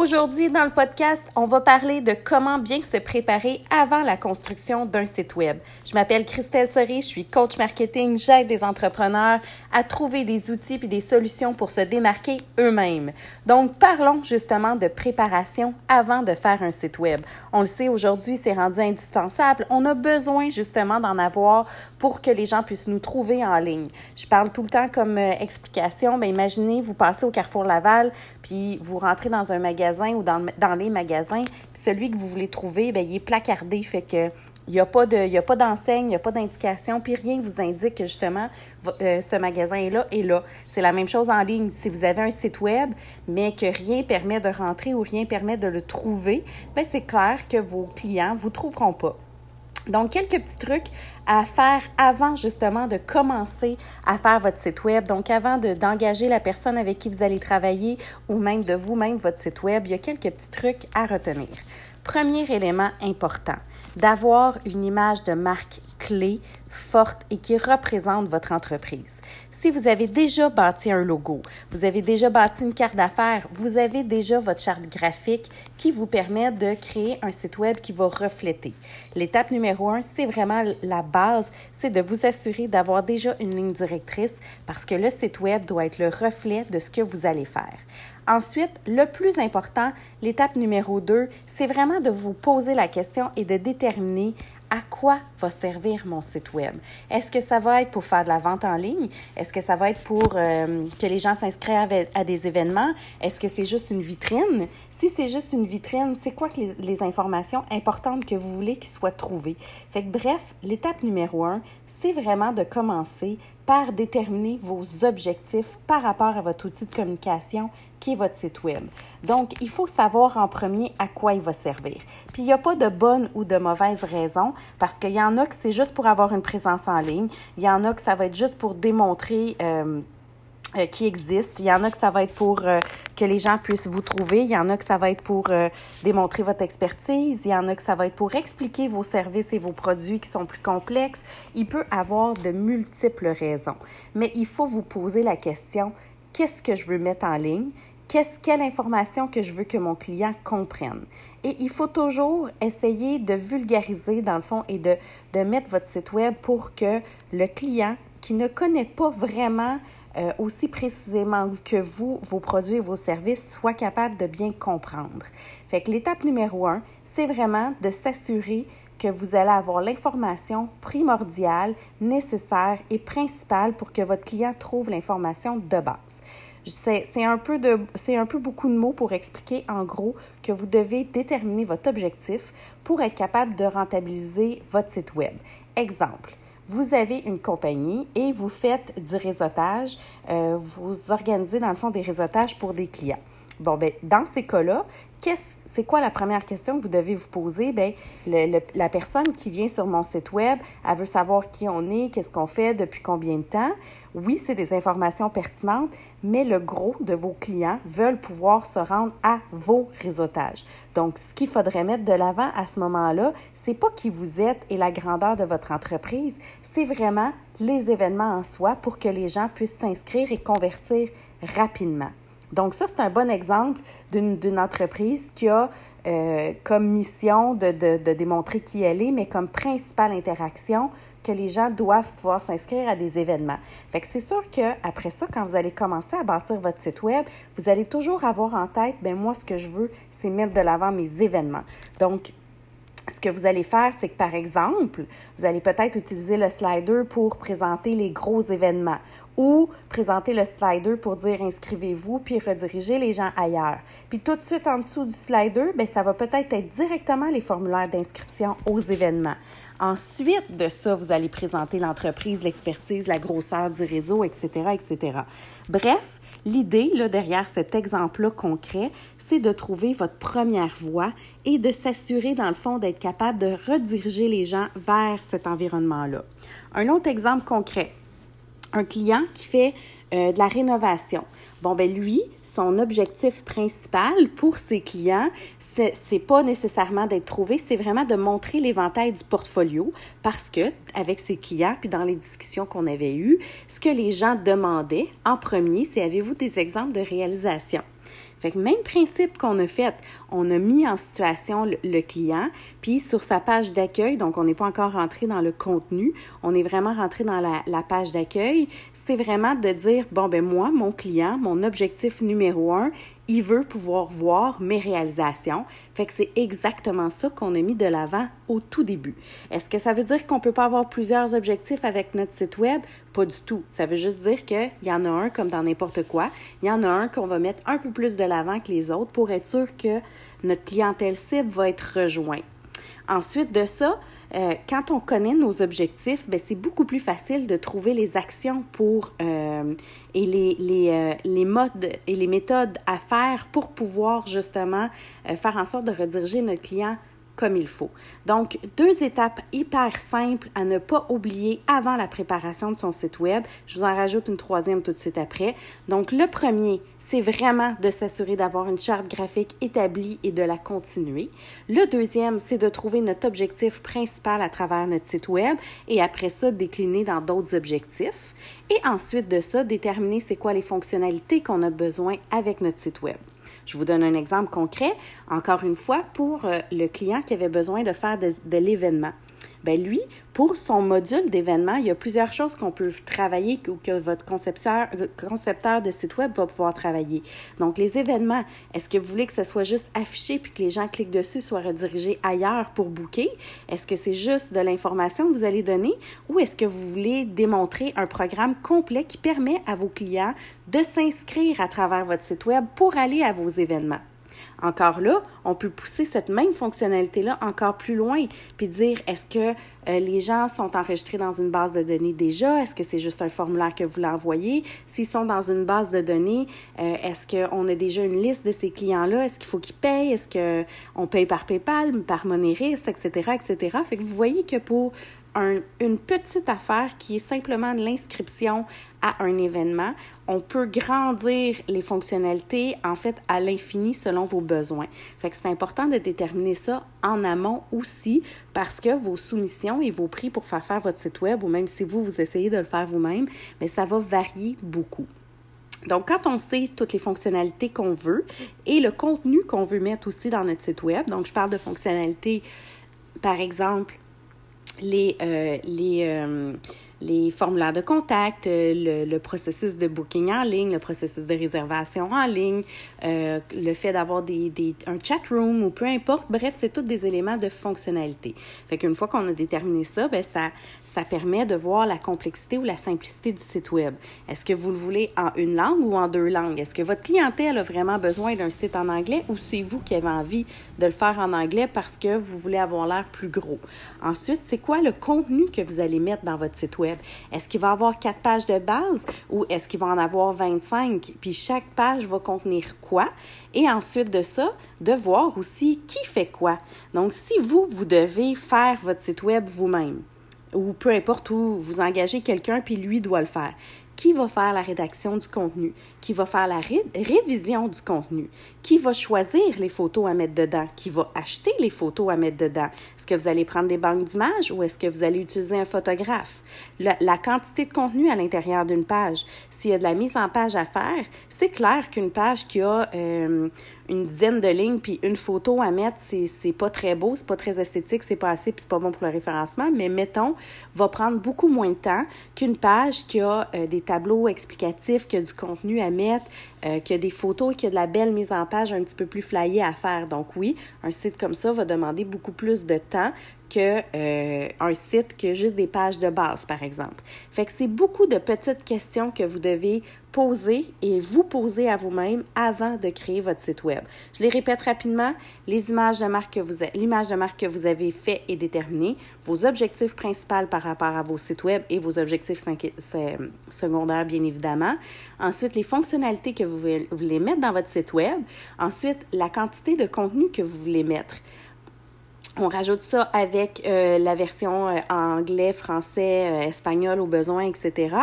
Aujourd'hui, dans le podcast, on va parler de comment bien se préparer avant la construction d'un site web. Je m'appelle Christelle Soré, je suis coach marketing, j'aide des entrepreneurs à trouver des outils et des solutions pour se démarquer eux-mêmes. Donc, parlons justement de préparation avant de faire un site web. On le sait, aujourd'hui, c'est rendu indispensable. On a besoin justement d'en avoir pour que les gens puissent nous trouver en ligne. Je parle tout le temps comme euh, explication. Bien, imaginez, vous passez au Carrefour Laval, puis vous rentrez dans un magasin ou dans, dans les magasins, celui que vous voulez trouver, bien, il est placardé, fait que il n'y a pas d'enseigne, il n'y a pas d'indication, puis rien ne vous indique que justement euh, ce magasin est là et là. C'est la même chose en ligne. Si vous avez un site web, mais que rien permet de rentrer ou rien permet de le trouver, bien c'est clair que vos clients ne vous trouveront pas. Donc, quelques petits trucs à faire avant justement de commencer à faire votre site web. Donc, avant d'engager la personne avec qui vous allez travailler ou même de vous-même votre site web, il y a quelques petits trucs à retenir. Premier élément important, d'avoir une image de marque clé, forte et qui représente votre entreprise. Si vous avez déjà bâti un logo, vous avez déjà bâti une carte d'affaires, vous avez déjà votre charte graphique qui vous permet de créer un site web qui va refléter. L'étape numéro un, c'est vraiment la base, c'est de vous assurer d'avoir déjà une ligne directrice parce que le site web doit être le reflet de ce que vous allez faire. Ensuite, le plus important, l'étape numéro deux, c'est vraiment de vous poser la question et de déterminer à quoi va servir mon site web? Est-ce que ça va être pour faire de la vente en ligne? Est-ce que ça va être pour euh, que les gens s'inscrivent à, des événements? Est-ce que c'est juste une vitrine? Si c'est juste une vitrine, c'est quoi que les, informations importantes que vous voulez qu'ils soient trouvées? Fait que bref, l'étape numéro un, c'est vraiment de commencer par déterminer vos objectifs par rapport à votre outil de communication qui est votre site web. Donc, il faut savoir en premier à quoi il va servir. Puis, il n'y a pas de bonne ou de mauvaise raison parce qu'il y en a que c'est juste pour avoir une présence en ligne. Il y en a que ça va être juste pour démontrer... Euh, euh, qui existe. Il y en a que ça va être pour euh, que les gens puissent vous trouver. Il y en a que ça va être pour euh, démontrer votre expertise. Il y en a que ça va être pour expliquer vos services et vos produits qui sont plus complexes. Il peut avoir de multiples raisons. Mais il faut vous poser la question, qu'est-ce que je veux mettre en ligne? Qu'est-ce, quelle information que je veux que mon client comprenne? Et il faut toujours essayer de vulgariser, dans le fond, et de, de mettre votre site web pour que le client qui ne connaît pas vraiment euh, aussi précisément que vous, vos produits et vos services soient capables de bien comprendre. Fait que l'étape numéro un, c'est vraiment de s'assurer que vous allez avoir l'information primordiale, nécessaire et principale pour que votre client trouve l'information de base. C'est un, peu de, un peu beaucoup de mots pour expliquer en gros que vous devez déterminer votre objectif pour être capable de rentabiliser votre site web. Exemple, vous avez une compagnie et vous faites du réseautage, euh, vous organisez dans le fond des réseautages pour des clients. Bon, ben, dans ces cas-là, c'est quoi la première question que vous devez vous poser? Bien, la personne qui vient sur mon site web, elle veut savoir qui on est, qu'est-ce qu'on fait, depuis combien de temps. Oui, c'est des informations pertinentes, mais le gros de vos clients veulent pouvoir se rendre à vos réseautages. Donc, ce qu'il faudrait mettre de l'avant à ce moment-là, c'est pas qui vous êtes et la grandeur de votre entreprise, c'est vraiment les événements en soi pour que les gens puissent s'inscrire et convertir rapidement. Donc ça, c'est un bon exemple d'une entreprise qui a euh, comme mission de, de, de, démontrer qui elle est, mais comme principale interaction que les gens doivent pouvoir s'inscrire à des événements. Fait que c'est sûr qu'après ça, quand vous allez commencer à bâtir votre site web, vous allez toujours avoir en tête, ben moi, ce que je veux, c'est mettre de l'avant mes événements. Donc, ce que vous allez faire, c'est que par exemple, vous allez peut-être utiliser le slider pour présenter les gros événements ou présenter le slider pour dire inscrivez-vous puis rediriger les gens ailleurs. Puis tout de suite en dessous du slider, ben ça va peut-être être directement les formulaires d'inscription aux événements. Ensuite de ça, vous allez présenter l'entreprise, l'expertise, la grosseur du réseau, etc., etc. Bref, l'idée là derrière cet exemple-là concret, c'est de trouver votre première voie et de s'assurer dans le fond d'être capable de rediriger les gens vers cet environnement-là. Un autre exemple concret un client qui fait euh, de la rénovation. Bon, ben lui, son objectif principal pour ses clients, c'est pas nécessairement d'être trouvé, c'est vraiment de montrer l'éventail du portfolio parce que, avec ses clients, puis dans les discussions qu'on avait eues, ce que les gens demandaient en premier, c'est avez-vous des exemples de réalisation? Fait que même principe qu'on a fait, on a mis en situation le, client, puis sur sa page d'accueil, donc on n'est pas encore rentré dans le contenu, on est vraiment rentré dans la, la page d'accueil, c'est vraiment de dire, bon, ben moi, mon client, mon objectif numéro un, il veut pouvoir voir mes réalisations. Fait que c'est exactement ça qu'on a mis de l'avant au tout début. Est-ce que ça veut dire qu'on peut pas avoir plusieurs objectifs avec notre site web? Pas du tout. Ça veut juste dire qu'il y en a un comme dans n'importe quoi. Il y en a un qu'on va mettre un peu plus de l'avant que les autres pour être sûr que notre clientèle cible va être rejointe. Ensuite de ça, euh, quand on connaît nos objectifs, ben, c'est beaucoup plus facile de trouver les actions pour euh, et les, les, euh, les, modes et les méthodes à faire pour pouvoir justement faire en sorte de rediriger notre client comme il faut. Donc, deux étapes hyper simples à ne pas oublier avant la préparation de son site web. Je vous en rajoute une troisième tout de suite après. Donc, le premier, c'est vraiment de s'assurer d'avoir une charte graphique établie et de la continuer. Le deuxième, c'est de trouver notre objectif principal à travers notre site web et après ça, décliner dans d'autres objectifs. Et ensuite de ça, déterminer c'est quoi les fonctionnalités qu'on a besoin avec notre site web. Je vous donne un exemple concret, encore une fois, pour euh, le client qui avait besoin de faire de, de l'événement. Ben lui, pour son module d'événement, il y a plusieurs choses qu'on peut travailler ou que votre concepteur, concepteur de site web va pouvoir travailler. Donc, les événements, est-ce que vous voulez que ce soit juste affiché puis que les gens cliquent dessus, soient redirigés ailleurs pour booker? Est-ce que c'est juste de l'information que vous allez donner? Ou est-ce que vous voulez démontrer un programme complet qui permet à vos clients de s'inscrire à travers votre site web pour aller à vos événements? Encore là, on peut pousser cette même fonctionnalité-là encore plus loin, puis dire est-ce que euh, les gens sont enregistrés dans une base de données déjà? Est-ce que c'est juste un formulaire que vous l'envoyez? S'ils sont dans une base de données, euh, est-ce qu'on a déjà une liste de ces clients-là? Est-ce qu'il faut qu'ils payent? Est-ce qu'on paye par PayPal, par Moneris, etc., etc.? Fait que vous voyez que pour une petite affaire qui est simplement de l'inscription à un événement, on peut grandir les fonctionnalités en fait à l'infini selon vos besoins. Fait que c'est important de déterminer ça en amont aussi parce que vos soumissions et vos prix pour faire faire votre site web ou même si vous vous essayez de le faire vous-même, mais ça va varier beaucoup. Donc, quand on sait toutes les fonctionnalités qu'on veut et le contenu qu'on veut mettre aussi dans notre site web, donc je parle de fonctionnalités, par exemple, les, euh, les, euh, les formulaires de contact, euh, le, processus de booking en ligne, le processus de réservation en ligne, le fait d'avoir des, des, un chat room ou peu importe. Bref, c'est tous des éléments de fonctionnalité. Fait qu'une fois qu'on a déterminé ça, ben ça, ça permet de voir la complexité ou la simplicité du site web. Est-ce que vous le voulez en une langue ou en deux langues? Est-ce que votre clientèle a vraiment besoin d'un site en anglais ou c'est vous qui avez envie de le faire en anglais parce que vous voulez avoir l'air plus gros? Ensuite, c'est quoi le contenu que vous allez mettre dans votre site web? Est-ce qu'il va avoir quatre pages de base ou est-ce qu'il va en avoir 25? Puis chaque page va contenir quoi? Et ensuite de ça, de voir aussi qui fait quoi. Donc, si vous, vous devez faire votre site web vous-même, ou peu importe où vous engagez quelqu'un, puis lui doit le faire qui va faire la rédaction du contenu, qui va faire la révision du contenu, qui va choisir les photos à mettre dedans, qui va acheter les photos à mettre dedans? Est-ce que vous allez prendre des banques d'images ou est-ce que vous allez utiliser un photographe? La, quantité de contenu à l'intérieur d'une page. S'il y a de la mise en page à faire, c'est clair qu'une page qui a euh, une dizaine de lignes puis une photo à mettre, c'est pas très beau, c'est pas très esthétique, c'est pas assez puis c'est pas bon pour le référencement, mais mettons, va prendre beaucoup moins de temps qu'une page qui a euh, des tableau explicatif, qu'il y a du contenu à mettre, euh, qu'il y a des photos, qu'il y a de la belle mise en page un petit peu plus flyée à faire. Donc oui, un site comme ça va demander beaucoup plus de temps qu'un euh, site que juste des pages de base, par exemple. Fait que c'est beaucoup de petites questions que vous devez poser et vous poser à vous-même avant de créer votre site web. Je les répète rapidement. Les images de marque que vous l'image de marque que vous avez fait et déterminée, vos objectifs principaux par rapport à vos sites web et vos objectifs secondaires, bien évidemment. Ensuite, les fonctionnalités que vous voulez mettre dans votre site web. Ensuite, la quantité de contenu que vous voulez mettre. On rajoute ça avec euh, la version euh, anglais, français, euh, espagnol au besoin, etc.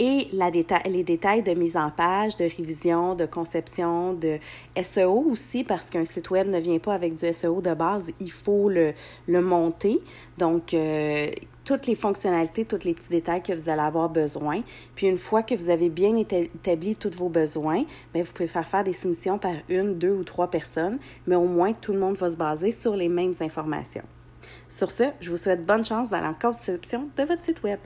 Et les détails de mise en page, de révision, de conception, de SEO aussi, parce qu'un site web ne vient pas avec du SEO de base, il faut le, le monter. Donc, toutes les fonctionnalités, tous les petits détails que vous allez avoir besoin. Puis une fois que vous avez bien établi tous vos besoins, bien, vous pouvez faire faire des soumissions par une, deux ou trois personnes, mais au moins tout le monde va se baser sur les mêmes informations. Sur ce, je vous souhaite bonne chance dans la conception de votre site Web.